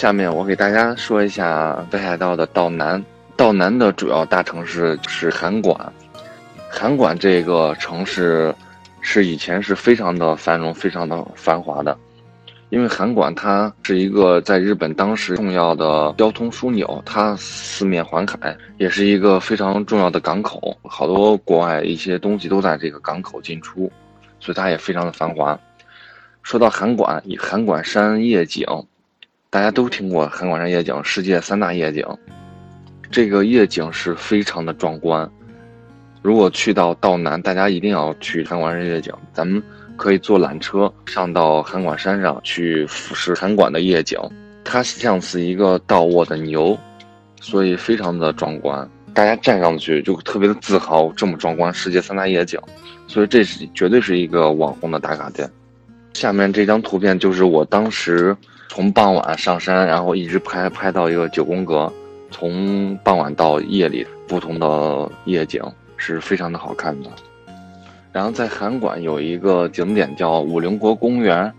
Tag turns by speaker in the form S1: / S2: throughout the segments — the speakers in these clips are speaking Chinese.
S1: 下面我给大家说一下北海道的道南。道南的主要大城市是函馆。函馆这个城市是以前是非常的繁荣、非常的繁华的，因为函馆它是一个在日本当时重要的交通枢纽，它四面环海，也是一个非常重要的港口，好多国外一些东西都在这个港口进出，所以它也非常的繁华。说到函馆，以函馆山夜景，大家都听过函馆山夜景，世界三大夜景，这个夜景是非常的壮观。如果去到道南，大家一定要去函馆山夜景。咱们可以坐缆车上到函馆山上去俯视函馆的夜景，它像是一个倒卧的牛，所以非常的壮观。大家站上去就特别的自豪，这么壮观，世界三大夜景，所以这是绝对是一个网红的打卡点。下面这张图片就是我当时从傍晚上山，然后一直拍拍到一个九宫格，从傍晚到夜里不同的夜景是非常的好看的。然后在函馆有一个景点叫五陵国公园，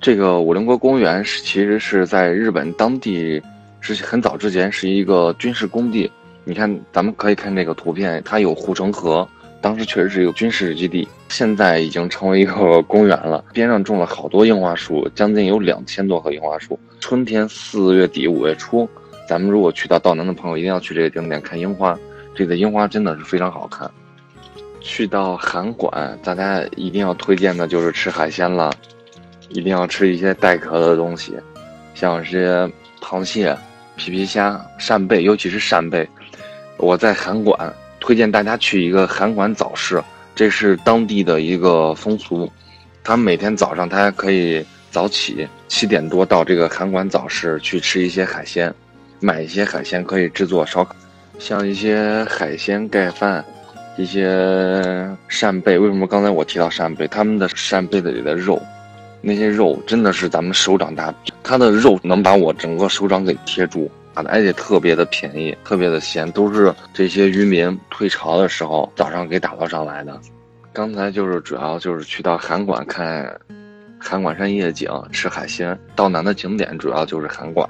S1: 这个五陵国公园是其实是在日本当地是很早之前是一个军事工地。你看，咱们可以看这个图片，它有护城河。当时确实是一个军事基地，现在已经成为一个 公园了。边上种了好多樱花树，将近有两千多棵樱花树。春天四月底五月初，咱们如果去到道南的朋友，一定要去这个景点看樱花。这个樱花真的是非常好看。去到函馆，大家一定要推荐的就是吃海鲜了，一定要吃一些带壳的东西，像这些螃蟹、皮皮虾、扇贝，尤其是扇贝。我在函馆。推荐大家去一个韩馆早市，这是当地的一个风俗。他们每天早上，他还可以早起七点多到这个韩馆早市去吃一些海鲜，买一些海鲜可以制作烧烤，像一些海鲜盖饭，一些扇贝。为什么刚才我提到扇贝？他们的扇贝的里的肉，那些肉真的是咱们手掌大，它的肉能把我整个手掌给贴住。而且特别的便宜，特别的鲜，都是这些渔民退潮的时候早上给打捞上来的。刚才就是主要就是去到函馆看函馆山夜景，吃海鲜。道南的景点主要就是函馆。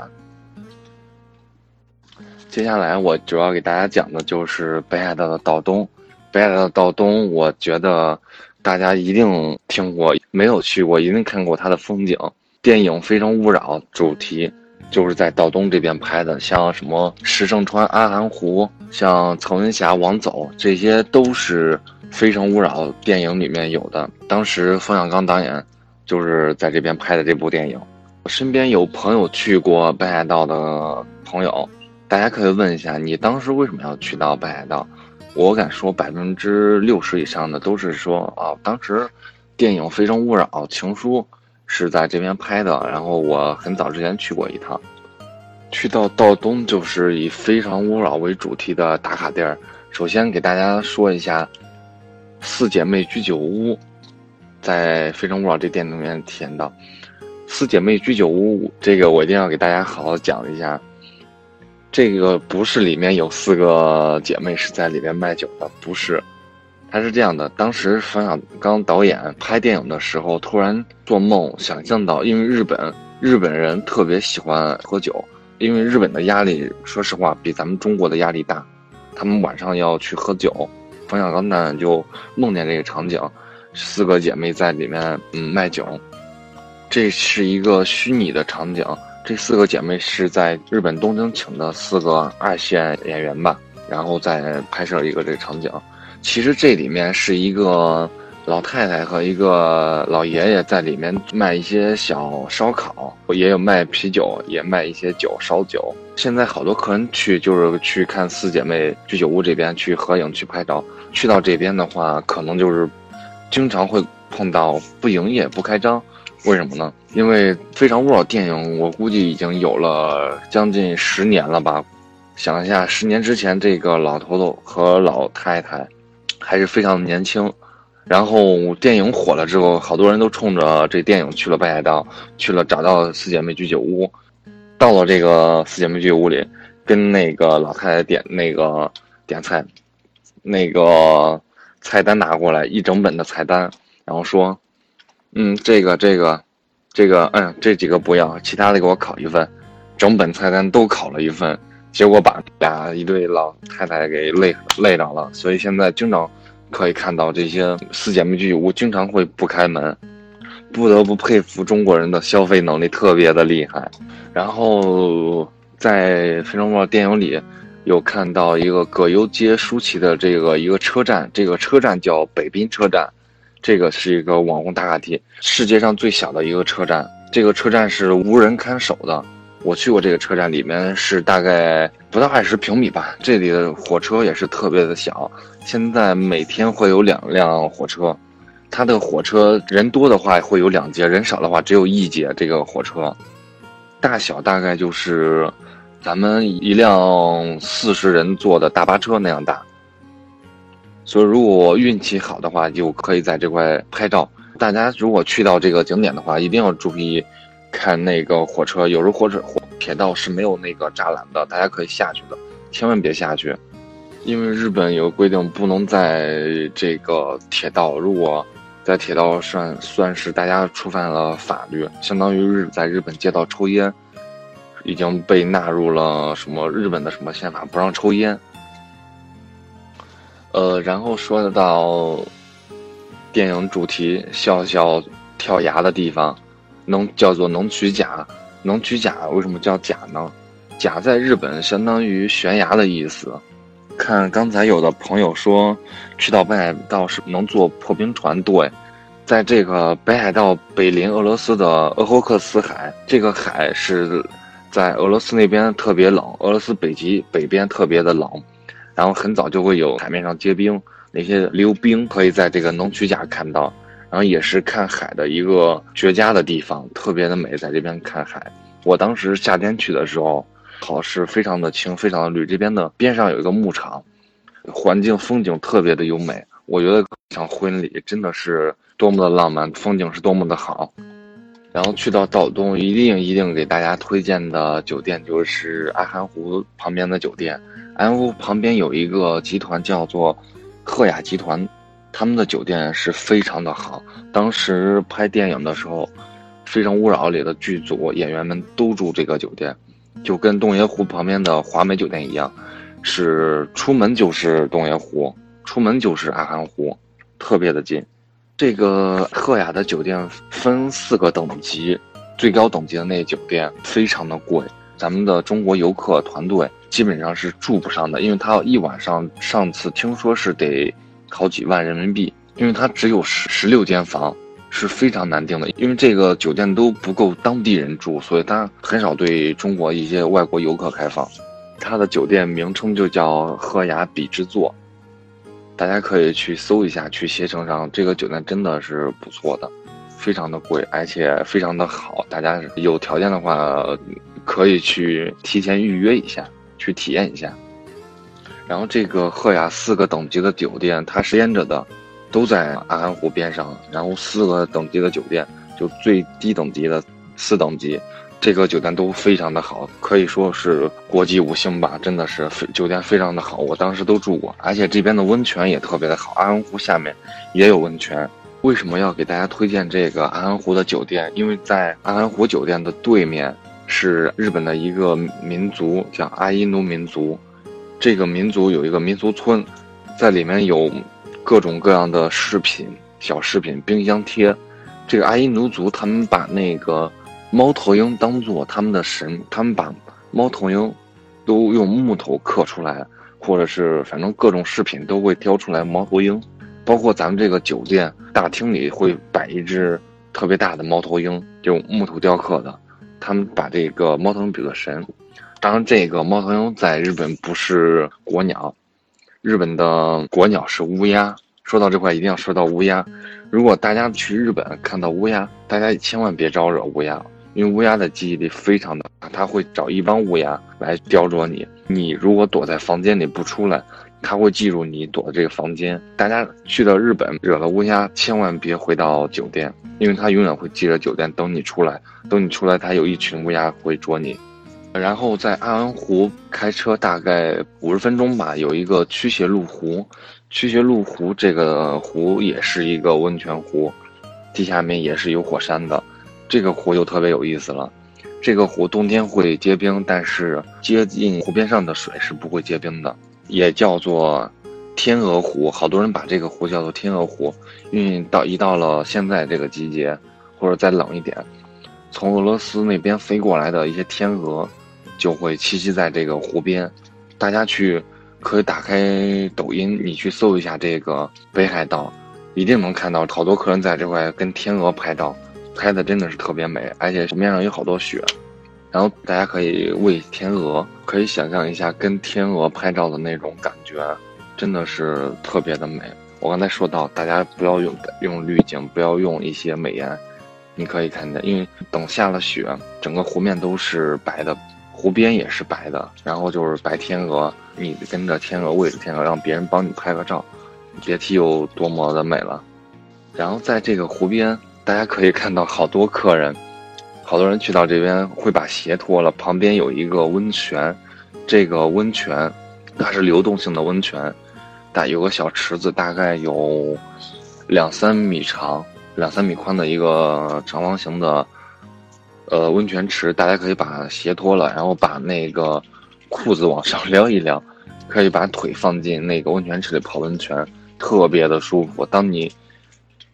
S1: 接下来我主要给大家讲的就是北海道的道东。北海道的道东，我觉得大家一定听过，没有去过一定看过它的风景。电影《非诚勿扰》主题。就是在道东这边拍的，像什么石胜川阿寒湖，像曹云霞王走，这些都是《非诚勿扰》电影里面有的。当时冯小刚导演就是在这边拍的这部电影。我身边有朋友去过北海道的朋友，大家可以问一下，你当时为什么要去到北海道？我敢说百分之六十以上的都是说啊，当时电影《非诚勿扰》情书。是在这边拍的，然后我很早之前去过一趟，去到道东就是以《非诚勿扰》为主题的打卡地儿。首先给大家说一下四姐妹居酒屋，在《非诚勿扰》这店里面体验到四姐妹居酒屋，这个我一定要给大家好好讲一下。这个不是里面有四个姐妹是在里面卖酒的，不是。他是这样的，当时冯小刚导演拍电影的时候，突然做梦想象到，因为日本日本人特别喜欢喝酒，因为日本的压力，说实话比咱们中国的压力大，他们晚上要去喝酒，冯小刚呢就梦见这个场景，四个姐妹在里面嗯卖酒，这是一个虚拟的场景，这四个姐妹是在日本东京请的四个二线演员吧，然后再拍摄一个这个场景。其实这里面是一个老太太和一个老爷爷在里面卖一些小烧烤，也有卖啤酒，也卖一些酒烧酒。现在好多客人去就是去看四姐妹居酒屋这边去合影去拍照。去到这边的话，可能就是经常会碰到不营业不开张，为什么呢？因为《非诚勿扰》电影我估计已经有了将近十年了吧。想一下，十年之前这个老头头和老太太。还是非常的年轻，然后电影火了之后，好多人都冲着这电影去了北海道，去了找到四姐妹居酒屋，到了这个四姐妹居酒屋里，跟那个老太太点那个点菜，那个菜单拿过来一整本的菜单，然后说，嗯，这个这个，这个，嗯，这几个不要，其他的给我烤一份，整本菜单都烤了一份，结果把俩一对老太太给累累着了。所以现在经常可以看到这些四姐妹居酒屋经常会不开门，不得不佩服中国人的消费能力特别的厉害。然后在《非诚勿扰》电影里。有看到一个葛优接舒淇的这个一个车站，这个车站叫北滨车站，这个是一个网红打卡地，世界上最小的一个车站。这个车站是无人看守的。我去过这个车站，里面是大概不到二十平米吧。这里的火车也是特别的小，现在每天会有两辆火车，它的火车人多的话会有两节，人少的话只有一节。这个火车大小大概就是。咱们一辆四十人坐的大巴车那样大，所以如果运气好的话，就可以在这块拍照。大家如果去到这个景点的话，一定要注意看那个火车。有时候火车火铁道是没有那个栅栏的，大家可以下去的，千万别下去，因为日本有规定，不能在这个铁道。如果在铁道算算是大家触犯了法律，相当于日在日本街道抽烟。已经被纳入了什么日本的什么宪法，不让抽烟。呃，然后说到电影主题笑笑跳崖的地方，能叫做能取甲。能取甲为什么叫甲呢？甲在日本相当于悬崖的意思。看刚才有的朋友说去到北海道是能坐破冰船，对，在这个北海道北临俄罗斯的鄂霍克斯海，这个海是。在俄罗斯那边特别冷，俄罗斯北极北边特别的冷，然后很早就会有海面上结冰，那些溜冰可以在这个能取甲看到，然后也是看海的一个绝佳的地方，特别的美，在这边看海。我当时夏天去的时候，好是非常的清，非常的绿。这边的边上有一个牧场，环境风景特别的优美，我觉得像婚礼真的是多么的浪漫，风景是多么的好。然后去到岛东，一定一定给大家推荐的酒店就是阿寒湖旁边的酒店。阿寒湖旁边有一个集团叫做赫雅集团，他们的酒店是非常的好。当时拍电影的时候，《非诚勿扰》里的剧组演员们都住这个酒店，就跟洞爷湖旁边的华美酒店一样，是出门就是洞爷湖，出门就是阿寒湖，特别的近。这个赫雅的酒店分四个等级，最高等级的那酒店非常的贵，咱们的中国游客团队基本上是住不上的，因为他一晚上，上次听说是得好几万人民币，因为它只有十十六间房，是非常难订的，因为这个酒店都不够当地人住，所以它很少对中国一些外国游客开放。它的酒店名称就叫赫雅比之座。大家可以去搜一下，去携程上，这个酒店真的是不错的，非常的贵，而且非常的好。大家有条件的话，可以去提前预约一下，去体验一下。然后这个赫雅四个等级的酒店，它实验者的都在阿寒湖边上，然后四个等级的酒店，就最低等级的四等级。这个酒店都非常的好，可以说是国际五星吧，真的是酒店非常的好。我当时都住过，而且这边的温泉也特别的好。阿寒湖下面也有温泉。为什么要给大家推荐这个阿寒湖的酒店？因为在阿寒湖酒店的对面是日本的一个民族，叫阿伊奴民族。这个民族有一个民俗村，在里面有各种各样的饰品、小饰品、冰箱贴。这个阿伊奴族他们把那个。猫头鹰当做他们的神，他们把猫头鹰都用木头刻出来，或者是反正各种饰品都会雕出来猫头鹰，包括咱们这个酒店大厅里会摆一只特别大的猫头鹰，就木头雕刻的。他们把这个猫头鹰比作神，当然这个猫头鹰在日本不是国鸟，日本的国鸟是乌鸦。说到这块一定要说到乌鸦，如果大家去日本看到乌鸦，大家千万别招惹乌鸦。因为乌鸦的记忆力非常的，它会找一帮乌鸦来叼着你。你如果躲在房间里不出来，它会记住你躲的这个房间。大家去到日本惹了乌鸦，千万别回到酒店，因为它永远会记着酒店等你出来。等你出来，它有一群乌鸦会捉你。然后在阿寒湖开车大概五十分钟吧，有一个驱邪路湖。驱邪路湖这个湖也是一个温泉湖，地下面也是有火山的。这个湖就特别有意思了，这个湖冬天会结冰，但是接近湖边上的水是不会结冰的，也叫做天鹅湖。好多人把这个湖叫做天鹅湖，因为到一到了现在这个季节，或者再冷一点，从俄罗斯那边飞过来的一些天鹅就会栖息在这个湖边。大家去可以打开抖音，你去搜一下这个北海道，一定能看到好多客人在这块跟天鹅拍照。拍的真的是特别美，而且湖面上有好多雪，然后大家可以喂天鹅，可以想象一下跟天鹅拍照的那种感觉，真的是特别的美。我刚才说到，大家不要用用滤镜，不要用一些美颜，你可以看见，因为等下了雪，整个湖面都是白的，湖边也是白的，然后就是白天鹅，你跟着天鹅喂着天鹅，让别人帮你拍个照，别提有多么的美了。然后在这个湖边。大家可以看到，好多客人，好多人去到这边会把鞋脱了。旁边有一个温泉，这个温泉它是流动性的温泉，大有个小池子，大概有两三米长、两三米宽的一个长方形的呃温泉池。大家可以把鞋脱了，然后把那个裤子往上撩一撩，可以把腿放进那个温泉池里泡温泉，特别的舒服。当你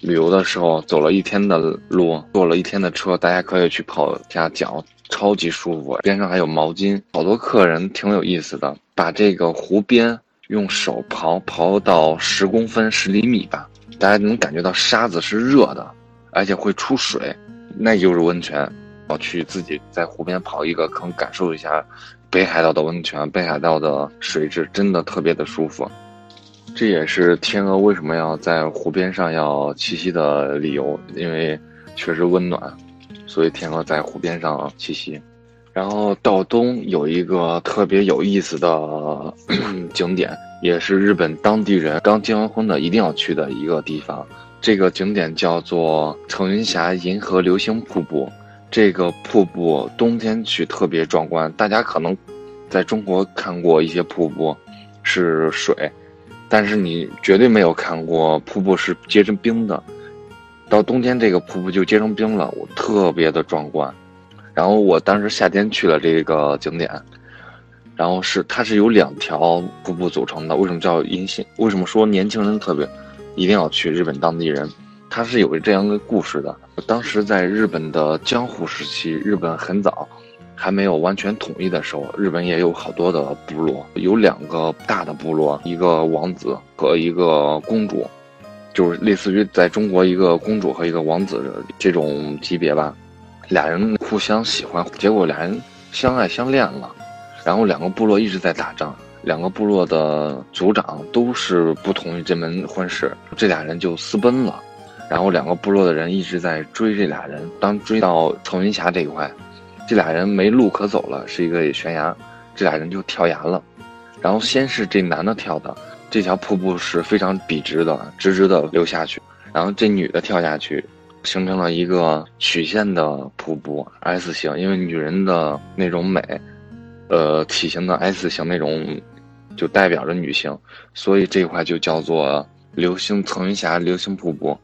S1: 旅游的时候走了一天的路，坐了一天的车，大家可以去泡下脚，超级舒服。边上还有毛巾，好多客人挺有意思的，把这个湖边用手刨刨到十公分、十厘米吧，大家能感觉到沙子是热的，而且会出水，那就是温泉。我去自己在湖边刨一个坑，感受一下北海道的温泉，北海道的水质真的特别的舒服。这也是天鹅为什么要在湖边上要栖息的理由，因为确实温暖，所以天鹅在湖边上栖息。然后道东有一个特别有意思的景点，也是日本当地人刚结完婚的一定要去的一个地方。这个景点叫做层云峡银河流星瀑布。这个瀑布冬天去特别壮观。大家可能在中国看过一些瀑布，是水。但是你绝对没有看过瀑布是结成冰的，到冬天这个瀑布就结成冰了，我特别的壮观。然后我当时夏天去了这个景点，然后是它是由两条瀑布组成的。为什么叫银杏？为什么说年轻人特别一定要去？日本当地人，它是有这样的故事的。当时在日本的江户时期，日本很早。还没有完全统一的时候，日本也有好多的部落，有两个大的部落，一个王子和一个公主，就是类似于在中国一个公主和一个王子这种级别吧。俩人互相喜欢，结果俩人相爱相恋了，然后两个部落一直在打仗，两个部落的族长都是不同意这门婚事，这俩人就私奔了，然后两个部落的人一直在追这俩人，当追到层云峡这一块。这俩人没路可走了，是一个悬崖，这俩人就跳崖了。然后先是这男的跳的，这条瀑布是非常笔直的，直直的流下去。然后这女的跳下去，形成了一个曲线的瀑布 S 型，因为女人的那种美，呃，体型的 S 型那种，就代表着女性，所以这一块就叫做流星层云峡流星瀑布，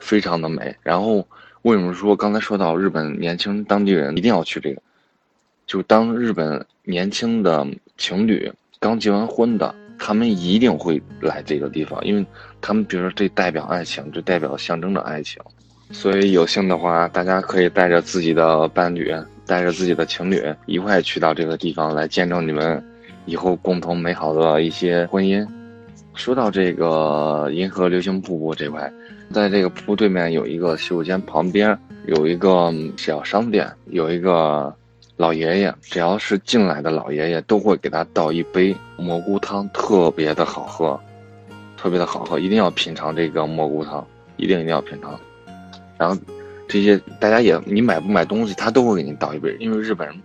S1: 非常的美。然后。为什么说刚才说到日本年轻当地人一定要去这个？就当日本年轻的情侣刚结完婚的，他们一定会来这个地方，因为他们比如说这代表爱情，这代表象征着爱情。所以有幸的话，大家可以带着自己的伴侣，带着自己的情侣一块去到这个地方来见证你们以后共同美好的一些婚姻。说到这个银河流星瀑布这块。在这个瀑布对面有一个洗手间，旁边有一个小商店，有一个老爷爷。只要是进来的老爷爷，都会给他倒一杯蘑菇汤，特别的好喝，特别的好喝，一定要品尝这个蘑菇汤，一定一定要品尝。然后这些大家也，你买不买东西，他都会给你倒一杯，因为日本人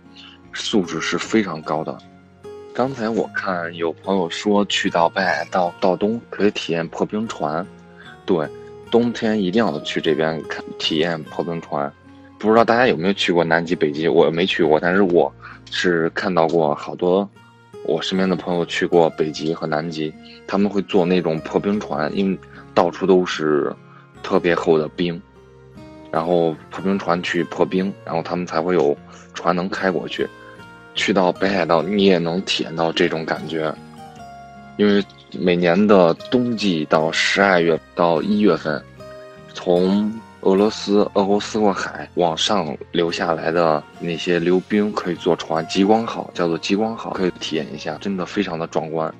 S1: 素质是非常高的。刚才我看有朋友说去到北海道道东可以体验破冰船，对。冬天一定要去这边看体验破冰船，不知道大家有没有去过南极、北极？我没去过，但是我是看到过好多我身边的朋友去过北极和南极，他们会坐那种破冰船，因为到处都是特别厚的冰，然后破冰船去破冰，然后他们才会有船能开过去。去到北海道，你也能体验到这种感觉，因为每年的冬季到十二月到一月份，从俄罗斯鄂霍次克海往上流下来的那些流冰，可以坐船极光号，叫做极光号，可以体验一下，真的非常的壮观。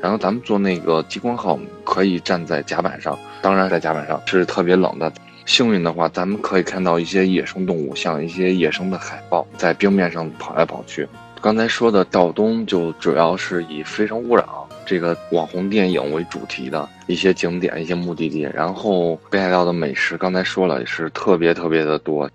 S1: 然后咱们坐那个极光号，可以站在甲板上，当然在甲板上是特别冷的。幸运的话，咱们可以看到一些野生动物，像一些野生的海豹在冰面上跑来跑去。刚才说的道东就主要是以《非诚勿扰》这个网红电影为主题的一些景点、一些目的地。然后北海道的美食，刚才说了也是特别特别的多，